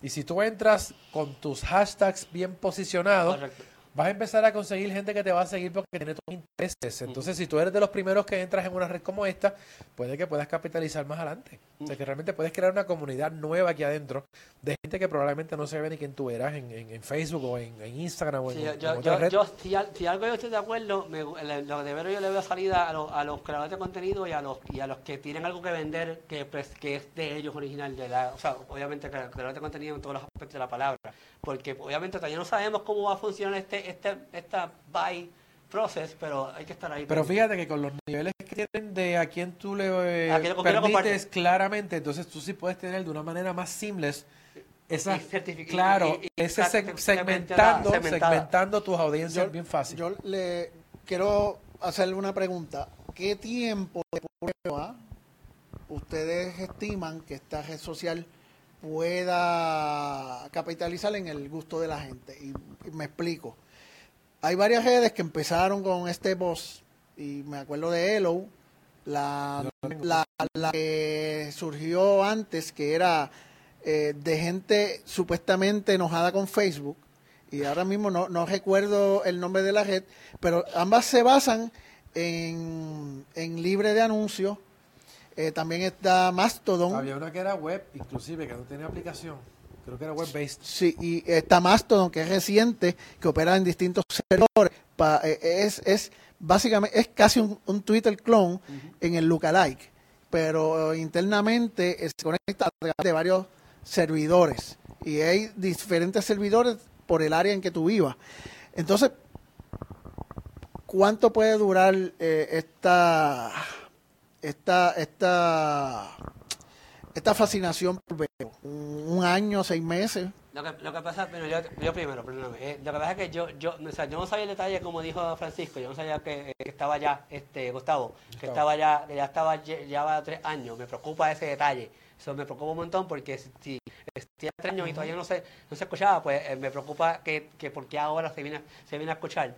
Y si tú entras con tus hashtags bien posicionados, Correcto. Vas a empezar a conseguir gente que te va a seguir porque tiene tus intereses. Entonces, si tú eres de los primeros que entras en una red como esta, puede que puedas capitalizar más adelante. O sea, que realmente puedes crear una comunidad nueva aquí adentro de gente que probablemente no sabe ni quién tú eras en, en- en Facebook o en, en Instagram o en, Sí, en yo, otra yo, red. yo- si, al- si algo yo estoy de acuerdo, me, lo de Vero yo le veo salida a, los- a los creadores de contenido y a los y a los que tienen algo que vender que, pues, que es de ellos original, de la, o sea, obviamente cre- creadores de contenido en todos los aspectos de la palabra, porque obviamente todavía no sabemos cómo va a funcionar este este esta buy process, pero hay que estar ahí. Pero fíjate que con los niveles que tienen de a quién tú le eh, quién- permites claramente, entonces tú sí puedes tener de una manera más seamless esa, claro, y- y- ese seg- segmentando, segmentando tus audiencias Yo, bien fácil. yo le quiero hacerle una pregunta. ¿Qué tiempo de prueba ustedes estiman que esta red social pueda capitalizar en el gusto de la gente? Y, y me explico. Hay varias redes que empezaron con este boss y me acuerdo de Hello, la, la, la que surgió antes que era eh, de gente supuestamente enojada con Facebook y ahora mismo no, no recuerdo el nombre de la red, pero ambas se basan en, en libre de anuncios. Eh, también está Mastodon. Había una que era web, inclusive, que no tenía aplicación. Creo que era web-based. Sí, y está Mastodon, que es reciente, que opera en distintos servidores. Pa- eh, es, es básicamente, es casi un, un Twitter clone en el lookalike, pero internamente eh, se conecta a través de varios servidores y hay diferentes servidores por el área en que tú vivas. Entonces, ¿cuánto puede durar eh, esta, esta, esta, esta fascinación por Vero? ¿Un, un año, seis meses? Lo que, lo que pasa, bueno, yo, yo primero, perdóname, eh, lo que pasa es que yo, yo, o sea, yo no sabía el detalle como dijo Francisco, yo no sabía que, que estaba ya, este, Gustavo, que Gustavo. estaba ya, que ya estaba, lle- llevaba tres años, me preocupa ese detalle, eso me preocupa un montón porque si, tiene tres años y todavía no se, no se escuchaba, pues eh, me preocupa que, que por qué ahora se viene, a- se viene a escuchar.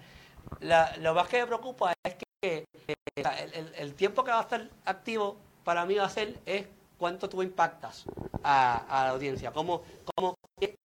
La- lo más que me preocupa es que el, tiempo que va a estar activo para mí va a ser es cuánto tú impactas a, la audiencia, cómo, cómo qué,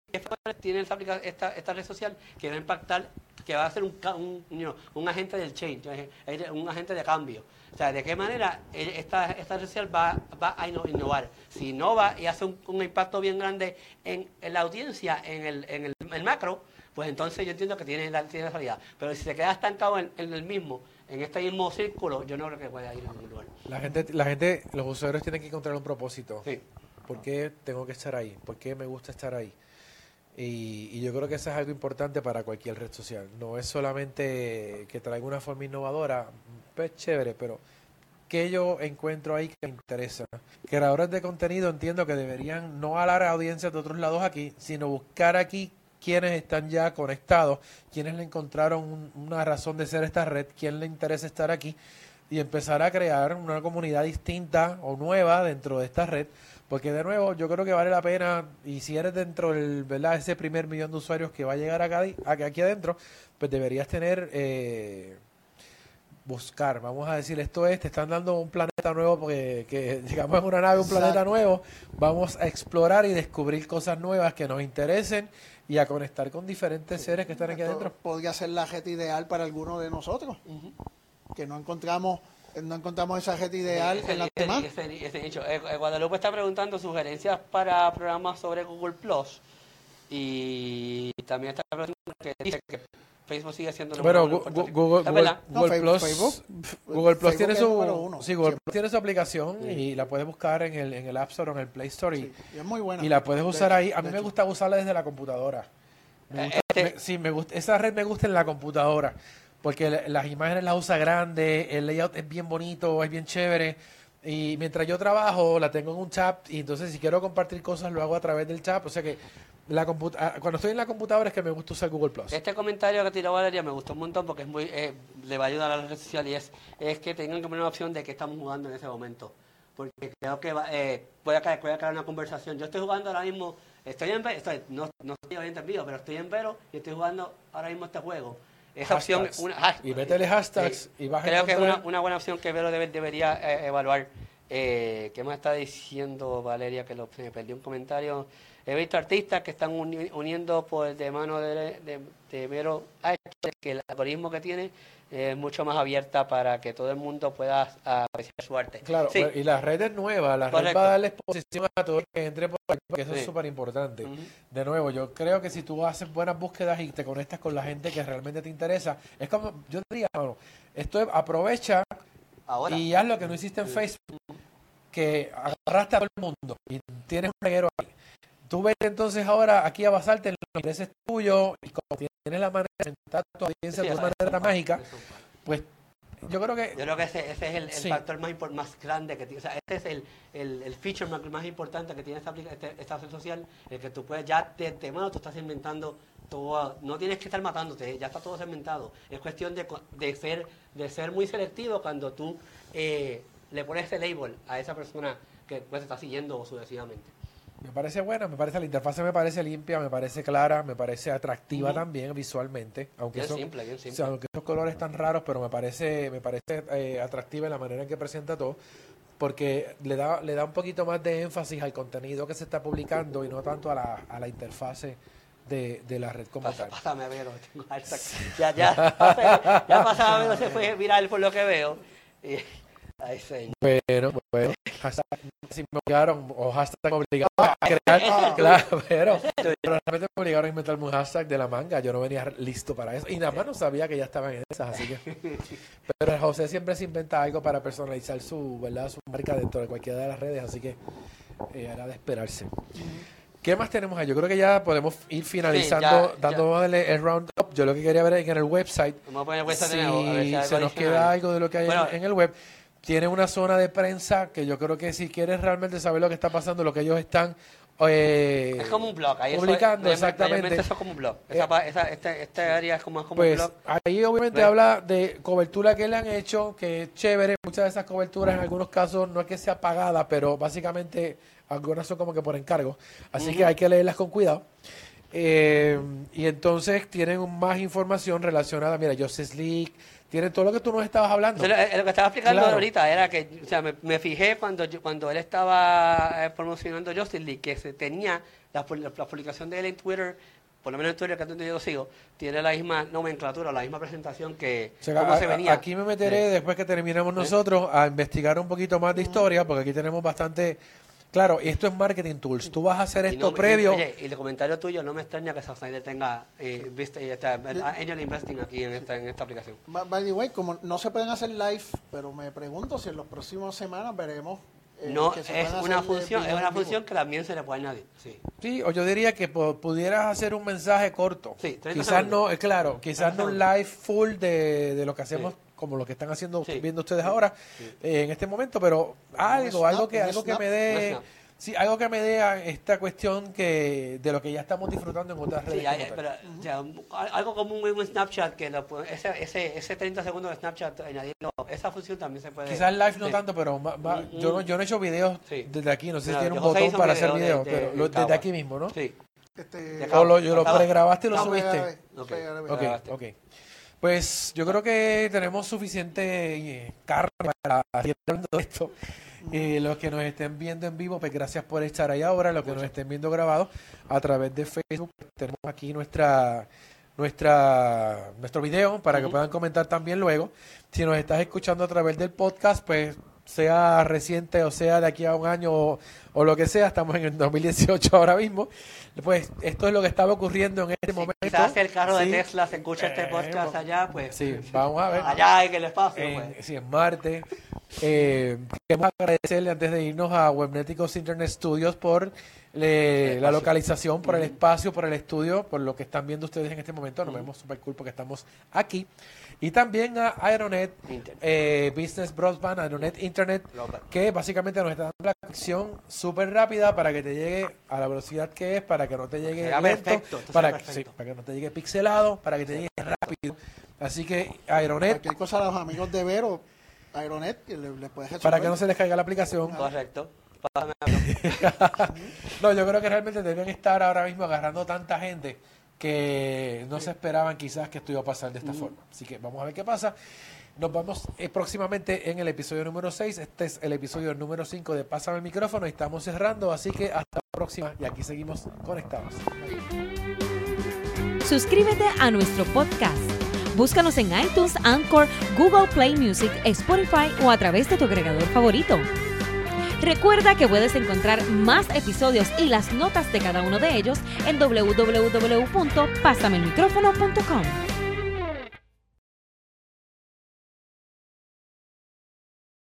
tiene esta, red social que va a impactar, que va a ser un, un, un agente del change, un agente de cambio. O sea, de qué manera eh, esta, red social va, va a inno- innovar. Si innova y hace un, impacto bien grande en, la audiencia, en el, macro, pues entonces yo entiendo que tiene la, tiene salida. Pero si se queda estancado en, en el mismo, en este mismo círculo, yo no creo que pueda ir a ningún lugar. La gente, la gente, los usuarios tienen que encontrar un propósito. Sí. ¿Por qué tengo que estar ahí? ¿Por qué me gusta estar ahí? Y, y yo creo que eso es algo importante para cualquier red social. No es solamente que traiga una forma innovadora, pues chévere, pero que yo encuentro ahí que me interesa. Creadores de contenido entiendo que deberían no alar a audiencias de otros lados aquí, sino buscar aquí quienes están ya conectados, quienes le encontraron un- una razón de ser esta red, quién le interesa estar aquí y empezar a crear una comunidad distinta o nueva dentro de esta red, porque de nuevo yo creo que vale la pena y si eres dentro del, ¿verdad? ese primer millón de usuarios que va a llegar acá, aquí, adentro, pues deberías tener eh, buscar, vamos a decir, esto es, te están dando un planeta nuevo porque que (laughs) llegamos en una nave, un planeta nuevo, vamos a explorar y descubrir cosas nuevas que nos interesen y a conectar con diferentes seres que están aquí Esto adentro. Podría ser la red ideal para alguno de nosotros, que no encontramos no encontramos esa red ideal Ese- en la ese- demás. ese- ese nicho. Eh, eh, Guadalupe está preguntando sugerencias para programas sobre Google Plus y también está preguntando que dice que Facebook sigue siendo el Pero. Google, ¿Es Google? No, Google Plus, Facebook- Google Plus Facebook tiene su, uno, sí, Google. Plus tiene su aplicación y la puedes buscar en el, en el App Store o en el Play Store y, Sí, y es muy buena. y la puedes De usar ahí. A mí me hecho. gusta usarla desde la computadora. Me Eh, gusta- este- me- sí, me gusta, esa red me gusta en la computadora porque la- las imágenes las usa grande, el layout es bien bonito, es bien chévere. Y mientras yo trabajo, la tengo en un chat y entonces si quiero compartir cosas lo hago a través del chat. O sea que la ah, cuando estoy en la computadora es que me gusta usar Google Plus. Este comentario que tiró Valeria me gustó un montón porque es muy eh, le va a ayudar a la red social y es, es que tengan que poner una opción de qué estamos jugando en ese momento. Porque creo que va, eh, puede, caer, puede caer una conversación. Yo estoy jugando ahora mismo, estoy en estoy, no, no estoy en vivo, pero estoy en Vero y estoy jugando ahora mismo este juego. Esa opción, una, hash- Y métele hashtags y vas a Creo que es una, buena opción que Vero debe- debería eh, evaluar. Eh, ¿Qué más está diciendo Valeria? Que lo, me perdió un comentario. He visto artistas que están uni- uniendo por de mano de, de, de Vero ha hecho que el algoritmo que tiene es mucho más abierta para que todo el mundo pueda apreciar su arte. Claro, Sí. y la red es nueva, la red Correcto. va a darle exposición a todo el que entre por aquí, porque eso Sí. es súper importante. De nuevo, yo creo que si tú haces buenas búsquedas y te conectas con la gente que realmente te interesa, es como, yo diría, bueno, esto es, aprovecha Ahora, y haz lo que no hiciste en Facebook, que agarraste a todo el mundo y tienes un reguero ahí. Tú vete entonces ahora aquí a basarte en los intereses tuyos y como tienes la manera de sentar a tu audiencia de una manera mágica, pues yo creo que Yo creo que ese, ese es el, el Sí. factor más, más grande que tiene. O sea, este es el, el, el feature más, más importante que tiene esta, este- esta red social, el que tú puedes ya de antemano tú estás inventando todo, no tienes que estar matándote, ya está todo segmentado. Es cuestión de, de ser de ser muy selectivo cuando tú eh, le pones ese label a esa persona que pues, está siguiendo sucesivamente. Me parece buena, me parece la interfaz me parece limpia, me parece clara, me parece atractiva también visualmente, aunque Bien son, simple, bien o simple. sea, aunque esos colores están raros, pero me parece me parece eh, atractiva en la manera en que presenta todo, porque le da le da un poquito más de énfasis al contenido que se está publicando y no tanto a la, a la interfase de, de la red como Pasa- tal. Pásame a Vero, tengo hashtag. (laughs) Ya, ya, pasaba Vero, se fue viral por lo que veo. Y, ay, señor. Bueno, bueno, hashtag, si me obligaron, o hashtag me obligaron a crear, claro, pero, pero realmente me obligaron a inventarme un hashtag de la manga, yo no venía listo para eso, y nada más no sabía que ya estaban en esas, así que, (laughs) pero José siempre se inventa algo para personalizar su, ¿verdad? su marca dentro de cualquiera de las redes, así que eh, era de esperarse. ¿Qué más tenemos ahí? Yo creo que ya podemos ir finalizando, ya, ya. dándole el round up. Yo lo que quería ver es que en el website Vamos a poner el website si a ver si se nos queda algo de lo que hay en- Bueno. en, el web, tiene una zona de prensa que yo creo que si quieres realmente saber lo que está pasando, lo que ellos están eh, Es como un blog. Ahí eso publicando, es, exactamente. Eso es como un blog. Esa, Eh, esa, este, esta área es como, es como un Pues blog. ahí obviamente habla de cobertura que le han hecho, que es chévere. Muchas de esas coberturas en algunos casos no es que sea pagada, pero básicamente algunas son como que por encargo. Así que Ujú. hay que leerlas con cuidado. Eh, y entonces tienen más información relacionada, mira, Justice League, tienen todo lo que tú nos estabas hablando. Lo- lo que estaba explicando Claro. ahorita era que, o sea, me, me fijé cuando yo- cuando él estaba eh, promocionando Justice League que se tenía la, la publicación de él en Twitter, por lo menos en Twitter que es donde yo lo sigo, tiene la misma nomenclatura, la misma presentación que O sea, cómo a- se venía. Aquí me meteré después que terminemos nosotros a investigar un poquito más de historia, porque aquí tenemos bastante. Claro, esto es marketing tools. Tú vas a hacer Y esto no- y- previo. oye, y el comentario tuyo no me extraña que Snyder tenga eh, viste, y está, angel investing aquí en esta, en esta aplicación. By by the way, como no se pueden hacer live, pero me pregunto si en las próximas semanas veremos. eh, No, es una función, es una función que también se le puede añadir. Sí. Sí, o yo diría que pudieras hacer un mensaje corto. Sí, 30 quizás segundos. no, eh, claro, quizás 30 no un live full de, de lo que hacemos, Sí. Como lo que están haciendo, Sí. viendo ustedes ahora eh, en este momento, pero algo, snap, algo que, algo que me dé, sí, algo que me dé a esta cuestión que de lo que ya estamos disfrutando en otras redes. Sí, hay- como tal. pero, o sea, un- algo como un, un Snapchat, que lo ese, ese, ese 30 segundos de Snapchat, añadirlo, esa función también se puede... Quizás live no sí. tanto, pero ma- ma- Mm, yo, no, yo no he hecho videos Sí. desde aquí, no sé si tiene un botón para hacer video videos, de- de- pero lo- de desde aquí mismo, ¿no? Sí. Este, O lo, yo lo pregrabaste y lo no, subiste. Ok. ok. Pues yo creo que tenemos suficiente eh, carne para seguir hablando de esto. Eh, los que nos estén viendo en vivo, pues gracias por estar ahí ahora. Los que nos estén viendo grabados a través de Facebook, pues, tenemos aquí nuestra nuestra nuestro video para que puedan comentar también luego. Si nos estás escuchando a través del podcast, pues sea reciente o sea de aquí a un año o, o lo que sea, estamos en el 2018 ahora mismo, pues esto es lo que estaba ocurriendo en este momento. Quizás el carro de Sí. Tesla se escucha este Eh, podcast allá, pues. Sí, vamos a ver. Allá en el espacio, en, pues. sí, en Marte. Eh, queremos agradecerle antes de irnos a Webneticos Internet Studios por eh, la localización, por el espacio, por el estudio, por lo que están viendo ustedes en este momento. Nos vemos súper cool porque estamos aquí. Y también a Aeronet eh, Business Broadband, Aeronet Internet, que básicamente nos está dando la conexión súper rápida para que te llegue a la velocidad que es, para que no te llegue lento, perfecto, para, que- perfecto. sí, para que no te llegue pixelado, para que te llegue rápido. Así que Aeronet Cualquier cosa a los amigos de Vero, Aeronet, que le, le puedes resolver. para que no se les caiga la aplicación. Correcto. (laughs) No, yo creo que realmente deben estar ahora mismo agarrando tanta gente que no se esperaban quizás que esto iba a pasar de esta forma. Así que vamos a ver qué pasa. Nos vamos eh, próximamente en el episodio número 6. Este es el episodio número 5 de Pásame el micrófono y estamos cerrando. Así que hasta la próxima y aquí seguimos conectados. Suscríbete a nuestro podcast. Búscanos en iTunes, Anchor, Google Play Music, Spotify o a través de tu agregador favorito. Recuerda que puedes encontrar más episodios y las notas de cada uno de ellos en www.pasamelmicrófono.com.